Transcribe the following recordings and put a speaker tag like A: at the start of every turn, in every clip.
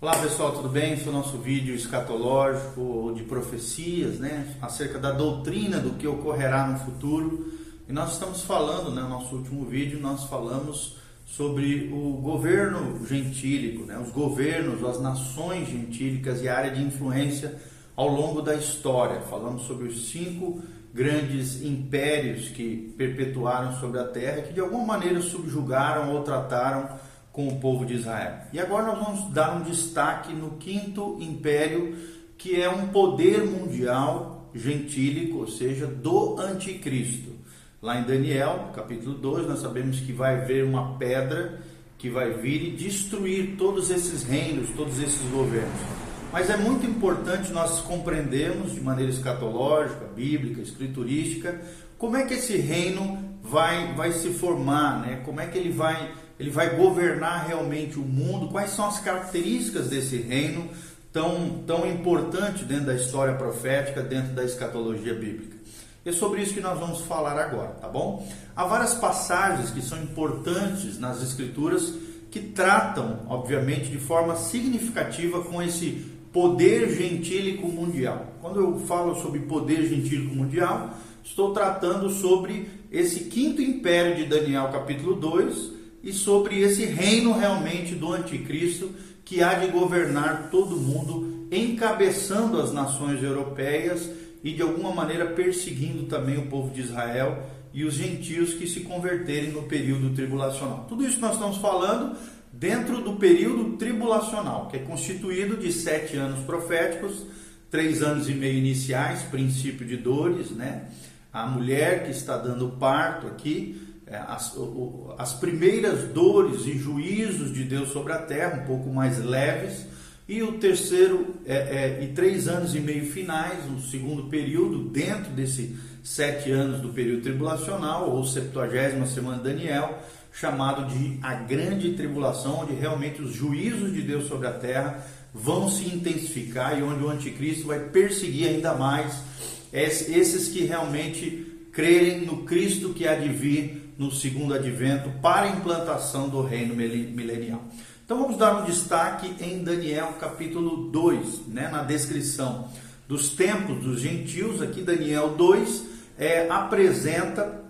A: Olá pessoal, tudo bem? Esse é o nosso vídeo escatológico de profecias, né? Acerca da doutrina do que ocorrerá no futuro. E nós estamos falando, né? No nosso último vídeo, nós falamos sobre o governo gentílico, né? Os governos, as nações gentílicas e a área de influência ao longo da história. Falamos sobre os cinco grandes impérios que perpetuaram sobre a terra, que de alguma maneira subjugaram ou trataram com o povo de Israel. E agora nós vamos dar um destaque no quinto império, que é um poder mundial gentílico, ou seja, do anticristo. Lá em Daniel, capítulo 2, nós sabemos que vai haver uma pedra que vai vir e destruir todos esses reinos, todos esses governos. Mas é muito importante nós compreendermos de maneira escatológica, bíblica, escriturística, como é que esse reino vai, vai se formar, né? como é que ele vai ele vai governar realmente o mundo, quais são as características desse reino tão, tão importante dentro da história profética, dentro da escatologia bíblica. É sobre isso que nós vamos falar agora, tá bom? Há várias passagens que são importantes nas escrituras que tratam, obviamente, de forma significativa com esse poder gentílico mundial. Quando eu falo sobre poder gentílico mundial, estou tratando sobre esse quinto império de Daniel, capítulo 2, e sobre esse reino realmente do anticristo que há de governar todo mundo, encabeçando as nações europeias e de alguma maneira perseguindo também o povo de Israel e os gentios que se converterem no período tribulacional. Tudo isso nós estamos falando dentro do período tribulacional, que é constituído de sete anos proféticos, três anos e meio iniciais, princípio de dores, né? A mulher que está dando parto aqui, é, as, as primeiras dores e juízos de Deus sobre a terra, um pouco mais leves, e o terceiro é, é, e três anos e meio finais, um segundo período dentro desse sete anos do período tribulacional, ou septuagésima semana de Daniel, chamado de a grande tribulação, onde realmente os juízos de Deus sobre a terra vão se intensificar e onde o anticristo vai perseguir ainda mais esses que realmente crerem no Cristo que há de vir no segundo advento para a implantação do reino milenial. Então vamos dar um destaque em Daniel capítulo 2, né, na descrição dos tempos dos gentios, aqui Daniel 2 é, apresenta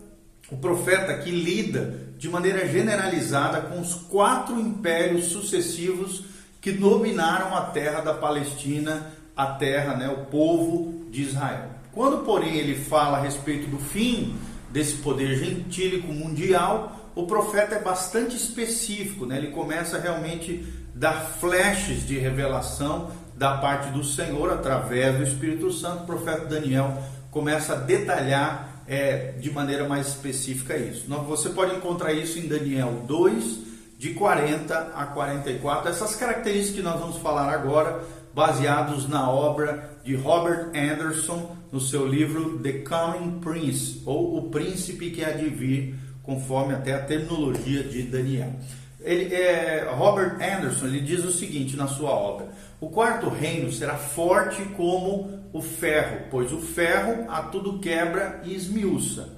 A: o profeta que lida de maneira generalizada com os quatro impérios sucessivos que dominaram a terra da Palestina, a terra, né, o povo de Israel. Quando, porém, ele fala a respeito do fim desse poder gentílico mundial, o profeta é bastante específico, né? ele começa realmente a dar flashes de revelação da parte do Senhor através do Espírito Santo. O profeta Daniel começa a detalhar é, de maneira mais específica isso. Você pode encontrar isso em Daniel 2, de 40 a 44. Essas características que nós vamos falar agora, baseados na obra de Robert Anderson, no seu livro The Coming Prince, ou O Príncipe que há de vir, conforme até a terminologia de Daniel. Ele, é, Robert Anderson ele diz o seguinte na sua obra: O quarto reino será forte como o ferro, pois o ferro a tudo quebra e esmiuça.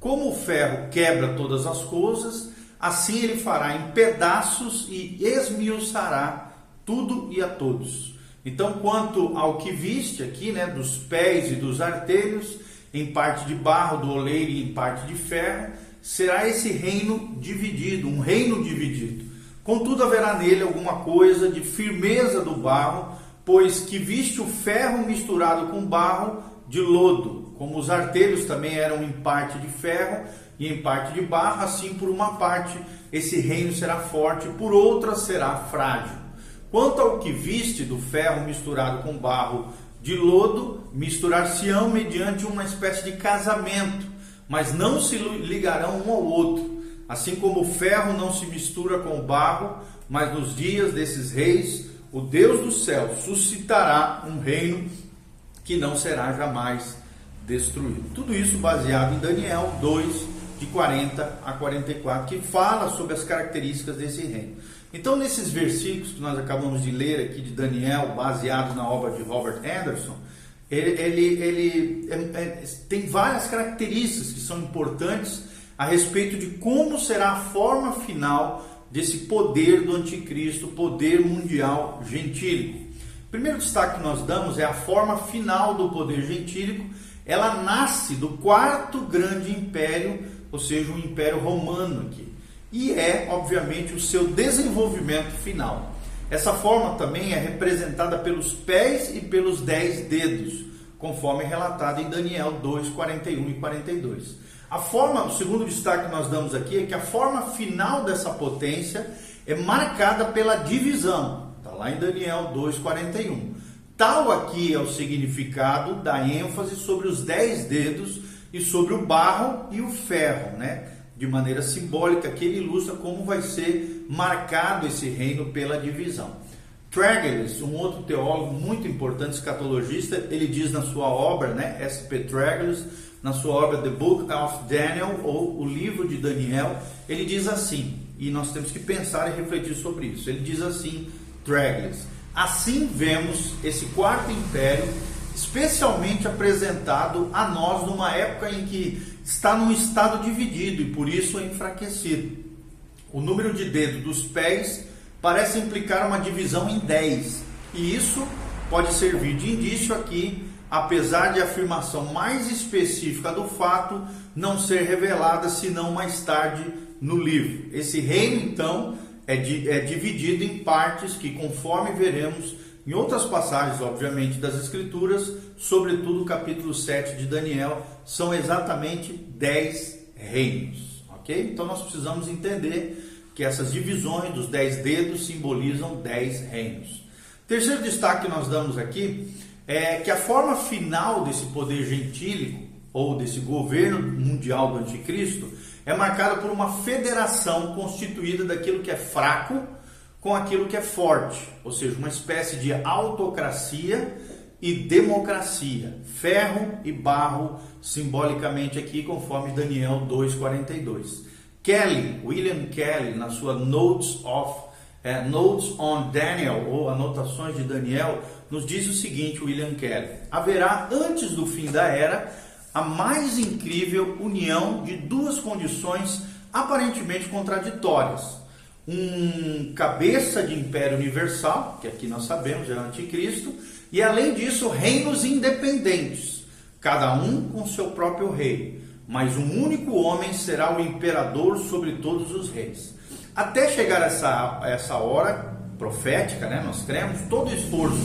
A: Como o ferro quebra todas as coisas, assim ele fará em pedaços e esmiuçará tudo e a todos. Então, quanto ao que viste aqui, né, dos pés e dos artelhos, em parte de barro do oleiro e em parte de ferro, será esse reino dividido, um reino dividido. Contudo, haverá nele alguma coisa de firmeza do barro, pois que viste o ferro misturado com barro de lodo, como os artelhos também eram em parte de ferro e em parte de barro, assim por uma parte esse reino será forte, por outra será frágil. Quanto ao que viste do ferro misturado com barro de lodo, misturar-se-ão mediante uma espécie de casamento, mas não se ligarão um ao outro. Assim como o ferro não se mistura com o barro, mas nos dias desses reis, o Deus do céu suscitará um reino que não será jamais destruído. Tudo isso baseado em Daniel 2, de 40 a 44, que fala sobre as características desse reino. Então, nesses versículos que nós acabamos de ler aqui de Daniel, baseados na obra de Robert Anderson, ele, ele, ele é, é, tem várias características que são importantes a respeito de como será a forma final desse poder do anticristo, poder mundial gentílico. O primeiro destaque que nós damos é a forma final do poder gentílico. Ela nasce do quarto grande império, ou seja, o Império Romano aqui. E é, obviamente, o seu desenvolvimento final. Essa forma também é representada pelos pés e pelos dez dedos, conforme relatado em Daniel 2, 41 e 42. A forma, o segundo destaque que nós damos aqui é que a forma final dessa potência é marcada pela divisão. Está lá em Daniel 2,41. Tal aqui é o significado da ênfase sobre os dez dedos e sobre o barro e o ferro, né? De maneira simbólica, que ele ilustra como vai ser marcado esse reino pela divisão. Tragellis, um outro teólogo muito importante, escatologista, ele diz na sua obra, né, S.P. Tragellis, na sua obra The Book of Daniel, ou o livro de Daniel, ele diz assim, e nós temos que pensar e refletir sobre isso. Ele diz assim, Tragellis, assim vemos esse quarto império especialmente apresentado a nós numa época em que está num estado dividido e por isso é enfraquecido. O número de dedos dos pés parece implicar uma divisão em 10, e isso pode servir de indício aqui apesar de a afirmação mais específica do fato não ser revelada senão mais tarde no livro. Esse reino, então, é, é dividido em partes que, conforme veremos em outras passagens, obviamente, das Escrituras, sobretudo o capítulo 7 de Daniel, são exatamente 10 reinos. Ok? Então nós precisamos entender que essas divisões dos 10 dedos simbolizam 10 reinos. Terceiro destaque que nós damos aqui é que a forma final desse poder gentílico, ou desse governo mundial do anticristo, é marcada por uma federação constituída daquilo que é fraco com aquilo que é forte, ou seja, uma espécie de autocracia e democracia, ferro e barro, simbolicamente aqui, conforme Daniel 2,42. Kelly, William Kelly, na sua Notes of é, Notes on Daniel, ou Anotações de Daniel, nos diz o seguinte, William Kelly: haverá antes do fim da era a mais incrível união de duas condições aparentemente contraditórias. Um cabeça de império universal, que aqui nós sabemos é o anticristo, e além disso, reinos independentes, cada um com seu próprio rei, mas um único homem será o imperador sobre todos os reis. Até chegar essa, essa hora, profética, né? Nós cremos todo esforço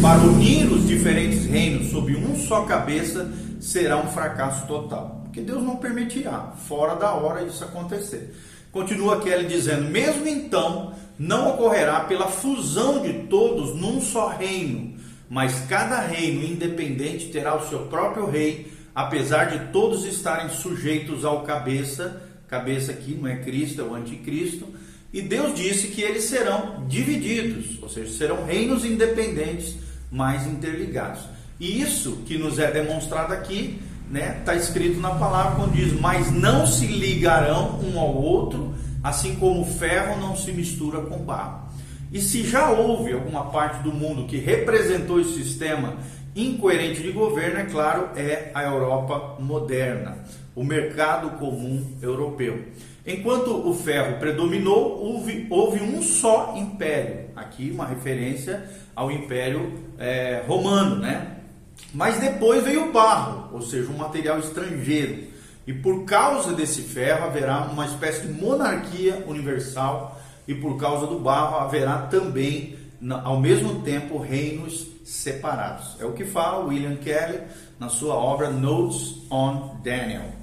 A: para unir os diferentes reinos sob um só cabeça será um fracasso total, porque Deus não permitirá, fora da hora isso acontecer. Continua Kelly dizendo: mesmo então, não ocorrerá pela fusão de todos num só reino, mas cada reino independente terá o seu próprio rei, apesar de todos estarem sujeitos ao cabeça, cabeça aqui não é Cristo, é o anticristo e Deus disse que eles serão divididos, ou seja, serão reinos independentes, mas interligados. E isso que nos é demonstrado aqui, né, está escrito na palavra quando diz: Mas não se ligarão um ao outro, assim como o ferro não se mistura com barro. E se já houve alguma parte do mundo que representou esse sistema incoerente de governo, é claro, é a Europa moderna, o mercado comum europeu. Enquanto o ferro predominou, houve, houve um só império. Aqui uma referência ao Império é, Romano, né? Mas depois veio o barro, ou seja, um material estrangeiro. E por causa desse ferro haverá uma espécie de monarquia universal, e por causa do barro haverá também, ao mesmo tempo, reinos separados. É o que fala William Kelly na sua obra Notes on Daniel.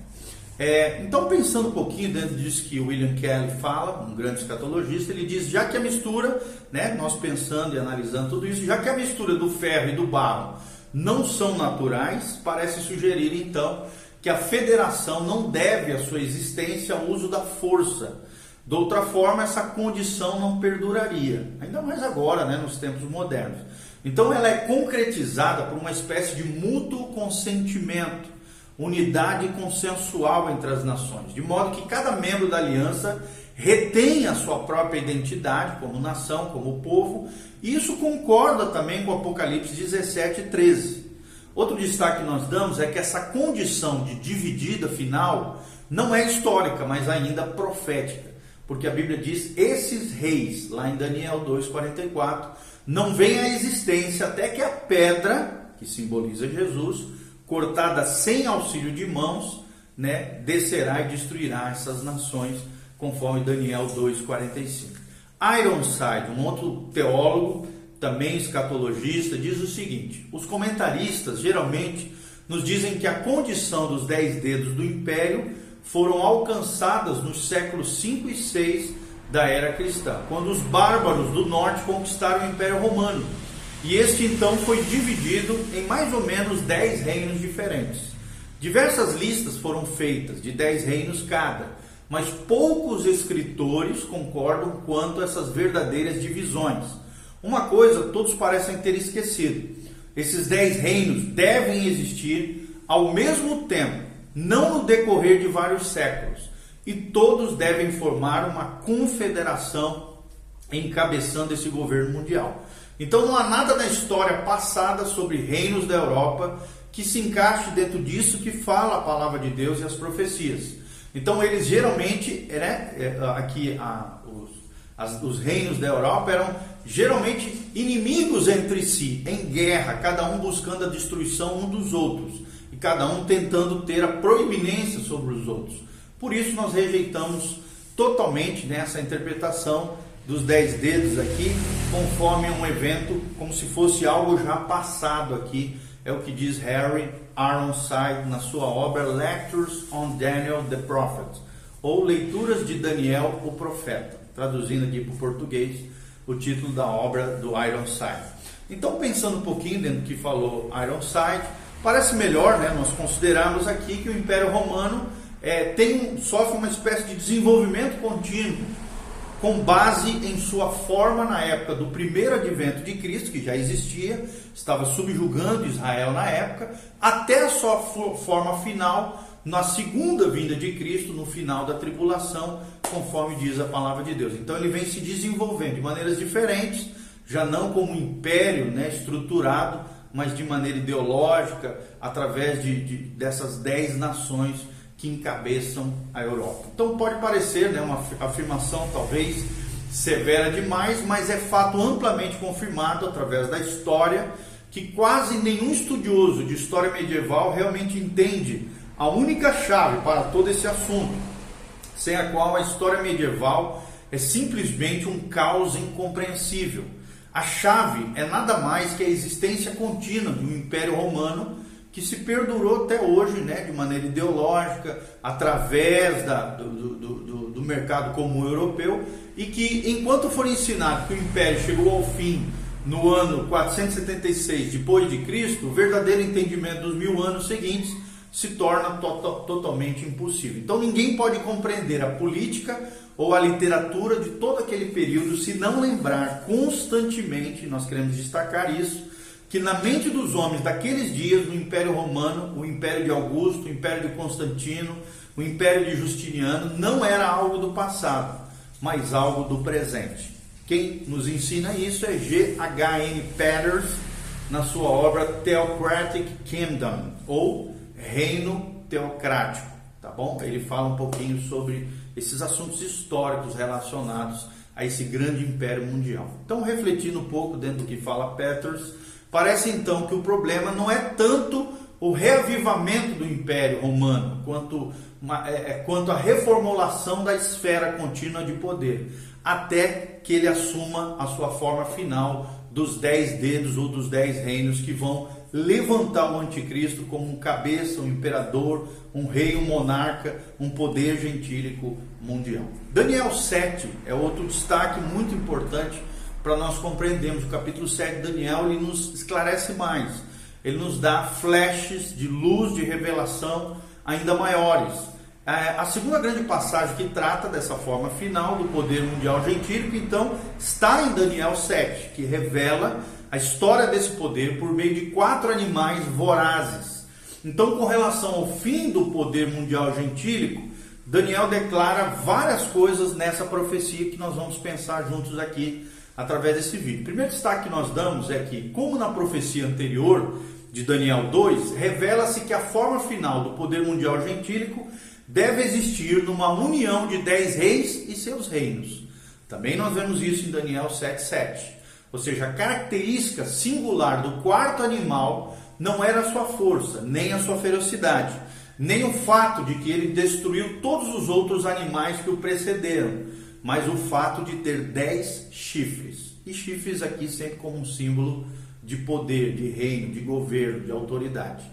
A: É, então, pensando um pouquinho dentro disso que William Kelly fala, um grande escatologista, ele diz: já que a mistura, né, nós pensando e analisando tudo isso, já que a mistura do ferro e do barro não são naturais, parece sugerir então que a federação não deve a sua existência ao uso da força. De outra forma, essa condição não perduraria, ainda mais agora, né, nos tempos modernos. Então, ela é concretizada por uma espécie de mútuo consentimento unidade consensual entre as nações, de modo que cada membro da aliança retém a sua própria identidade como nação, como povo, isso concorda também com Apocalipse 17, 13. Outro destaque que nós damos é que essa condição de dividida final não é histórica, mas ainda profética. porque a Bíblia diz: esses reis, lá em Daniel 2,44, não vêm à existência até que a pedra, que simboliza Jesus, cortada sem auxílio de mãos, né, descerá e destruirá essas nações, conforme Daniel 2,45. Ironside, um outro teólogo, também escatologista, diz o seguinte: os comentaristas geralmente nos dizem que a condição dos dez dedos do império foram alcançadas nos séculos 5 e 6 da era cristã, quando os bárbaros do norte conquistaram o Império Romano. E este então foi dividido em mais ou menos dez reinos diferentes. Diversas listas foram feitas de dez reinos cada, mas poucos escritores concordam quanto a essas verdadeiras divisões. Uma coisa todos parecem ter esquecido: esses dez reinos devem existir ao mesmo tempo, não no decorrer de vários séculos, e todos devem formar uma confederação encabeçando esse governo mundial. Então não há nada na história passada sobre reinos da Europa que se encaixe dentro disso que fala a palavra de Deus e as profecias. Então eles geralmente, né, é, aqui a, os, as, os reinos da Europa eram geralmente inimigos entre si, em guerra, cada um buscando a destruição um dos outros e cada um tentando ter a proeminência sobre os outros. Por isso nós rejeitamos totalmente nessa né, interpretação dos dez dedos aqui, conforme um evento, como se fosse algo já passado aqui. É o que diz Harry Ironside na sua obra Lectures on Daniel the Prophet, ou Leituras de Daniel o Profeta, traduzindo aqui para o português o título da obra do Ironside. Então, pensando um pouquinho dentro do que falou Ironside, parece melhor né, nós considerarmos aqui que o Império Romano é, tem, sofre uma espécie de desenvolvimento contínuo, com base em sua forma na época do primeiro advento de Cristo, que já existia, estava subjugando Israel na época, até a sua forma final na segunda vinda de Cristo, no final da tribulação, conforme diz a palavra de Deus. Então ele vem se desenvolvendo de maneiras diferentes, já não como um império né, estruturado, mas de maneira ideológica, através de, de dessas dez nações que encabeçam a Europa. Então pode parecer né, uma afirmação talvez severa demais, mas é fato amplamente confirmado através da história que quase nenhum estudioso de história medieval realmente entende a única chave para todo esse assunto, sem a qual a história medieval é simplesmente um caos incompreensível. A chave é nada mais que a existência contínua um império romano que se perdurou até hoje, né, de maneira ideológica, através da, do, do, do, do, mercado comum europeu, e que, enquanto for ensinado que o império chegou ao fim no ano 476 depois de Cristo, o verdadeiro entendimento dos mil anos seguintes se torna to totalmente impossível. Então, ninguém pode compreender a política ou a literatura de todo aquele período se não lembrar constantemente, nós queremos destacar isso, que na mente dos homens daqueles dias, no Império Romano, o Império de Augusto, o Império de Constantino, o Império de Justiniano, não era algo do passado, mas algo do presente. Quem nos ensina isso é G. H. N. Peters, na sua obra Theocratic Kingdom, ou Reino Teocrático, tá bom? Ele fala um pouquinho sobre esses assuntos históricos relacionados a esse grande império mundial. Então, refletindo um pouco dentro do que fala Peters, Parece então que o problema não é tanto o reavivamento do Império Romano, quanto, uma, é, é, quanto a reformulação da esfera contínua de poder, até que ele assuma a sua forma final dos dez dedos ou dos dez reinos que vão levantar o anticristo como um cabeça, um imperador, um rei, um monarca, um poder gentílico mundial. Daniel 7 é outro destaque muito importante para nós compreendermos. O capítulo 7 de Daniel ele nos esclarece mais. Ele nos dá flashes de luz, de revelação ainda maiores. É, a segunda grande passagem que trata dessa forma final do poder mundial gentílico, então, está em Daniel 7, que revela a história desse poder por meio de quatro animais vorazes. Então, com relação ao fim do poder mundial gentílico, Daniel declara várias coisas nessa profecia que nós vamos pensar juntos aqui através desse vídeo. O primeiro destaque que nós damos é que, como na profecia anterior de Daniel 2, revela-se que a forma final do poder mundial gentílico deve existir numa união de dez reis e seus reinos. Também nós vemos isso em Daniel 7,7. Ou seja, a característica singular do quarto animal não era a sua força, nem a sua ferocidade, nem o fato de que ele destruiu todos os outros animais que o precederam, mas o fato de ter dez chifres. E chifres aqui sempre como um símbolo de poder, de reino, de governo, de autoridade.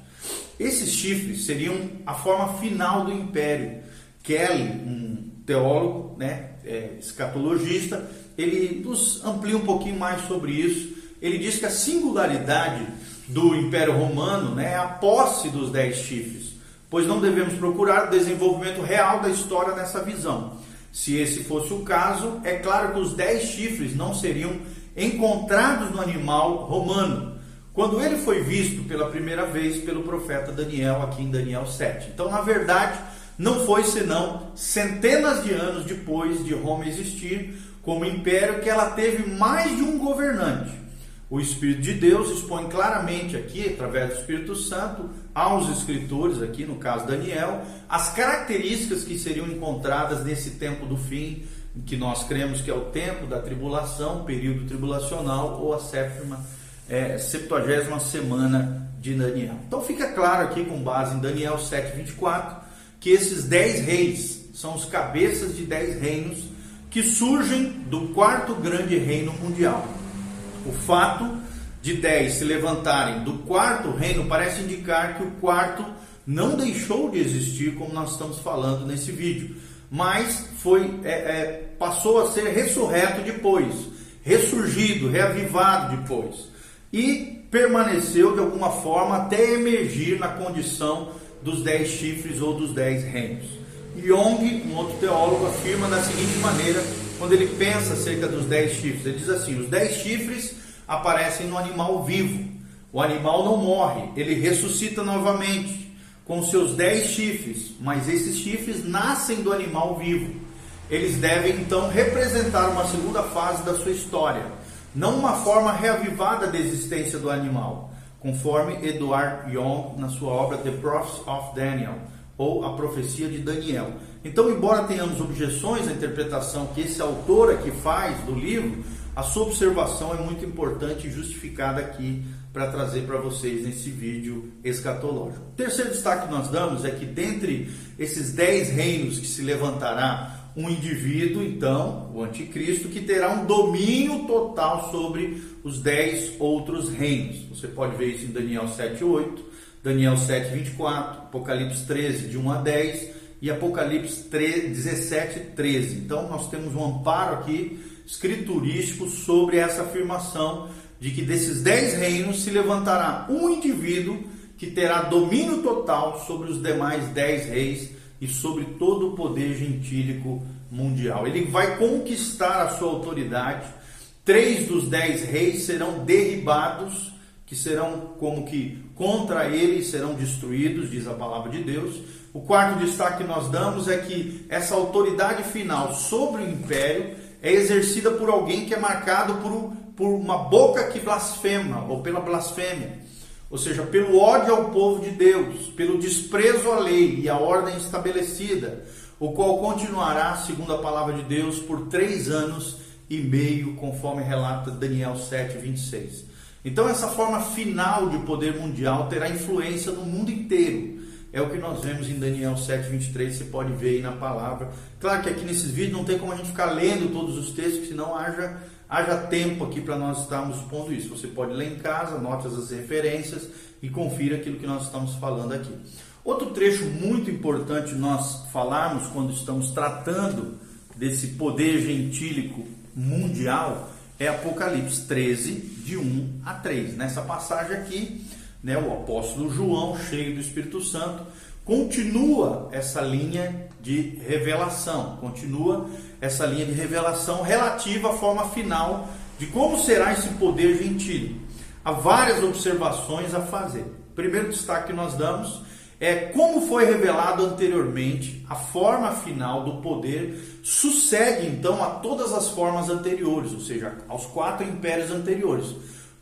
A: Esses chifres seriam a forma final do império. Kelly, um teólogo, né, é, escatologista, ele nos amplia um pouquinho mais sobre isso. Ele diz que a singularidade do Império Romano né, é a posse dos dez chifres, pois não devemos procurar o desenvolvimento real da história nessa visão. Se esse fosse o caso, é claro que os dez chifres não seriam encontrados no animal romano, quando ele foi visto pela primeira vez pelo profeta Daniel, aqui em Daniel 7. Então, na verdade, não foi senão centenas de anos depois de Roma existir como império que ela teve mais de um governante. O Espírito de Deus expõe claramente aqui, através do Espírito Santo, aos escritores, aqui no caso Daniel, as características que seriam encontradas nesse tempo do fim, que nós cremos que é o tempo da tribulação, período tribulacional ou a sétima, é, 70 semana de Daniel. Então fica claro aqui, com base em Daniel 7,24, que esses dez reis são os cabeças de dez reinos que surgem do quarto grande reino mundial. O fato de dez se levantarem do quarto reino parece indicar que o quarto não deixou de existir, como nós estamos falando nesse vídeo, mas foi é, é, passou a ser ressurreto depois, ressurgido, reavivado depois, e permaneceu de alguma forma até emergir na condição dos dez chifres ou dos dez reinos. Jung, um outro teólogo, afirma da seguinte maneira, quando ele pensa acerca dos dez chifres, ele diz assim: os dez chifres aparecem no animal vivo. O animal não morre, ele ressuscita novamente com seus dez chifres, mas esses chifres nascem do animal vivo. Eles devem então representar uma segunda fase da sua história, não uma forma reavivada da existência do animal, conforme Edward Young na sua obra The Prophets of Daniel, ou A Profecia de Daniel. Então, embora tenhamos objeções à interpretação que esse autor aqui faz do livro, a sua observação é muito importante e justificada aqui para trazer para vocês nesse vídeo escatológico. O terceiro destaque que nós damos é que dentre esses dez reinos que se levantará um indivíduo, então, o anticristo, que terá um domínio total sobre os dez outros reinos. Você pode ver isso em Daniel 7,8, Daniel 7,24, Apocalipse 13, de 1 a 10 e Apocalipse 13, 17, 13. Então, nós temos um amparo aqui escriturístico sobre essa afirmação de que desses dez reinos se levantará um indivíduo que terá domínio total sobre os demais dez reis e sobre todo o poder gentílico mundial. Ele vai conquistar a sua autoridade. Três dos dez reis serão derribados, que serão como que contra ele serão destruídos, diz a palavra de Deus. O quarto destaque que nós damos é que essa autoridade final sobre o império é exercida por alguém que é marcado por, por uma boca que blasfema, ou pela blasfêmia ou seja, pelo ódio ao povo de Deus, pelo desprezo à lei e à ordem estabelecida, o qual continuará, segundo a palavra de Deus, por três anos e meio, conforme relata Daniel 7, 26. Então, essa forma final de poder mundial terá influência no mundo inteiro. É o que nós vemos em Daniel 7, 23, você pode ver aí na palavra. Claro que aqui nesses vídeos não tem como a gente ficar lendo todos os textos, senão haja haja tempo aqui para nós estarmos expondo isso. Você pode ler em casa, anote as referências e confira aquilo que nós estamos falando aqui. Outro trecho muito importante nós falarmos quando estamos tratando desse poder gentílico mundial é Apocalipse 13, de 1 a 3. Nessa passagem aqui, né, o apóstolo João, cheio do Espírito Santo, continua essa linha de revelação, continua essa linha de revelação relativa à forma final de como será esse poder gentil. Há várias observações a fazer. O primeiro destaque que nós damos é como foi revelado anteriormente, a forma final do poder sucede então a todas as formas anteriores, ou seja, aos quatro impérios anteriores,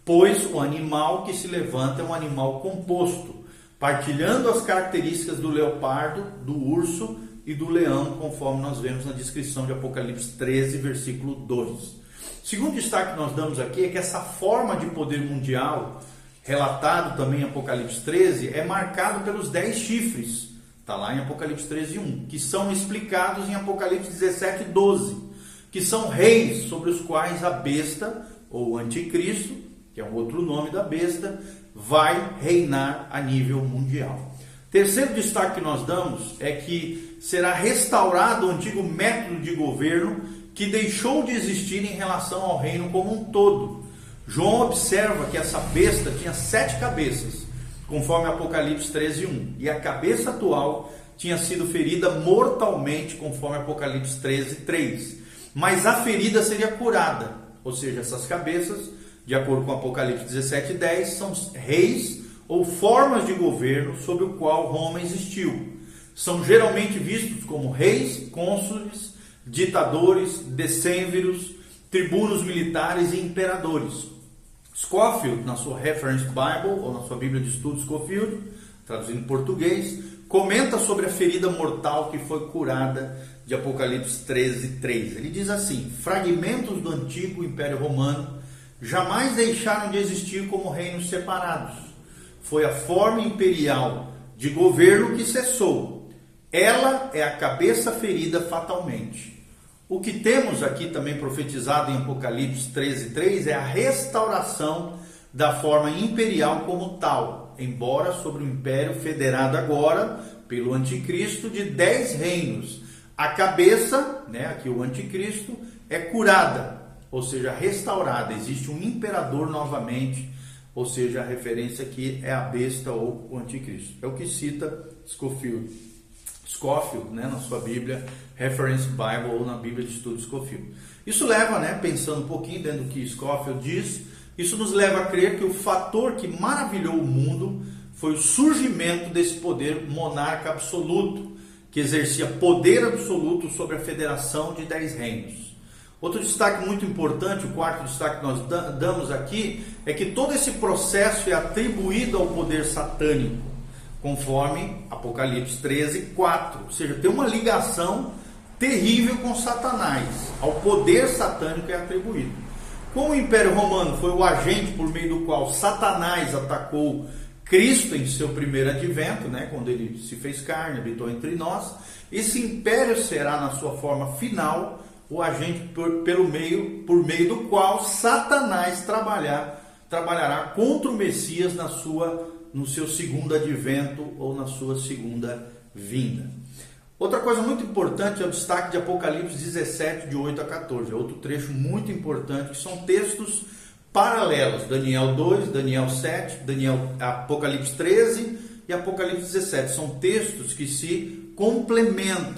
A: pois o animal que se levanta é um animal composto partilhando as características do leopardo, do urso e do leão, conforme nós vemos na descrição de Apocalipse 13, versículo 2. Segundo destaque que nós damos aqui é que essa forma de poder mundial, relatado também em Apocalipse 13, é marcado pelos dez chifres. Está lá em Apocalipse 13, 1, que são explicados em Apocalipse 17, 12, que são reis sobre os quais a besta, ou anticristo, que é um outro nome da besta, vai reinar a nível mundial. Terceiro destaque que nós damos é que será restaurado o antigo método de governo que deixou de existir em relação ao reino como um todo. João observa que essa besta tinha sete cabeças, conforme Apocalipse 13, 1, e a cabeça atual tinha sido ferida mortalmente, conforme Apocalipse 13, 3. Mas a ferida seria curada, ou seja, essas cabeças, de acordo com Apocalipse 17, 10, são reis ou formas de governo sobre o qual Roma existiu. São geralmente vistos como reis, cônsules, ditadores, decênviros, tribunos militares e imperadores. Scofield, na sua Reference Bible, ou na sua Bíblia de Estudos Scofield, traduzindo em português, comenta sobre a ferida mortal que foi curada de Apocalipse 13, 3. Ele diz assim: fragmentos do antigo Império Romano jamais deixaram de existir como reinos separados. Foi a forma imperial de governo que cessou. Ela é a cabeça ferida fatalmente. O que temos aqui também profetizado em Apocalipse 13, 3 é a restauração da forma imperial como tal, embora sobre o império federado agora pelo anticristo de dez reinos. A cabeça, né, aqui o anticristo, é curada, ou seja, restaurada. Existe um imperador novamente, ou seja, a referência aqui é a besta ou o anticristo. É o que cita Scofield. Scofield, né, na sua Bíblia, Reference Bible ou na Bíblia de Estudo Scofield. Isso leva, né, pensando um pouquinho dentro do que Scofield diz, isso nos leva a crer que o fator que maravilhou o mundo foi o surgimento desse poder monarca absoluto, que exercia poder absoluto sobre a federação de dez reinos. Outro destaque muito importante, o quarto destaque que nós damos aqui, é que todo esse processo é atribuído ao poder satânico conforme Apocalipse 13, 4. Ou seja, tem uma ligação terrível com Satanás, ao poder satânico é atribuído. Como o Império Romano foi o agente por meio do qual Satanás atacou Cristo em seu primeiro advento, né, quando ele se fez carne, habitou entre nós, esse império será na sua forma final o agente por, pelo meio, por meio do qual Satanás trabalhar, trabalhará contra o Messias na sua no seu segundo advento ou na sua segunda vinda. Outra coisa muito importante é o destaque de Apocalipse 17, de 8 a 14. É outro trecho muito importante, que são textos paralelos. Daniel 2, Daniel 7, Daniel, Apocalipse 13 e Apocalipse 17. São textos que se complementam.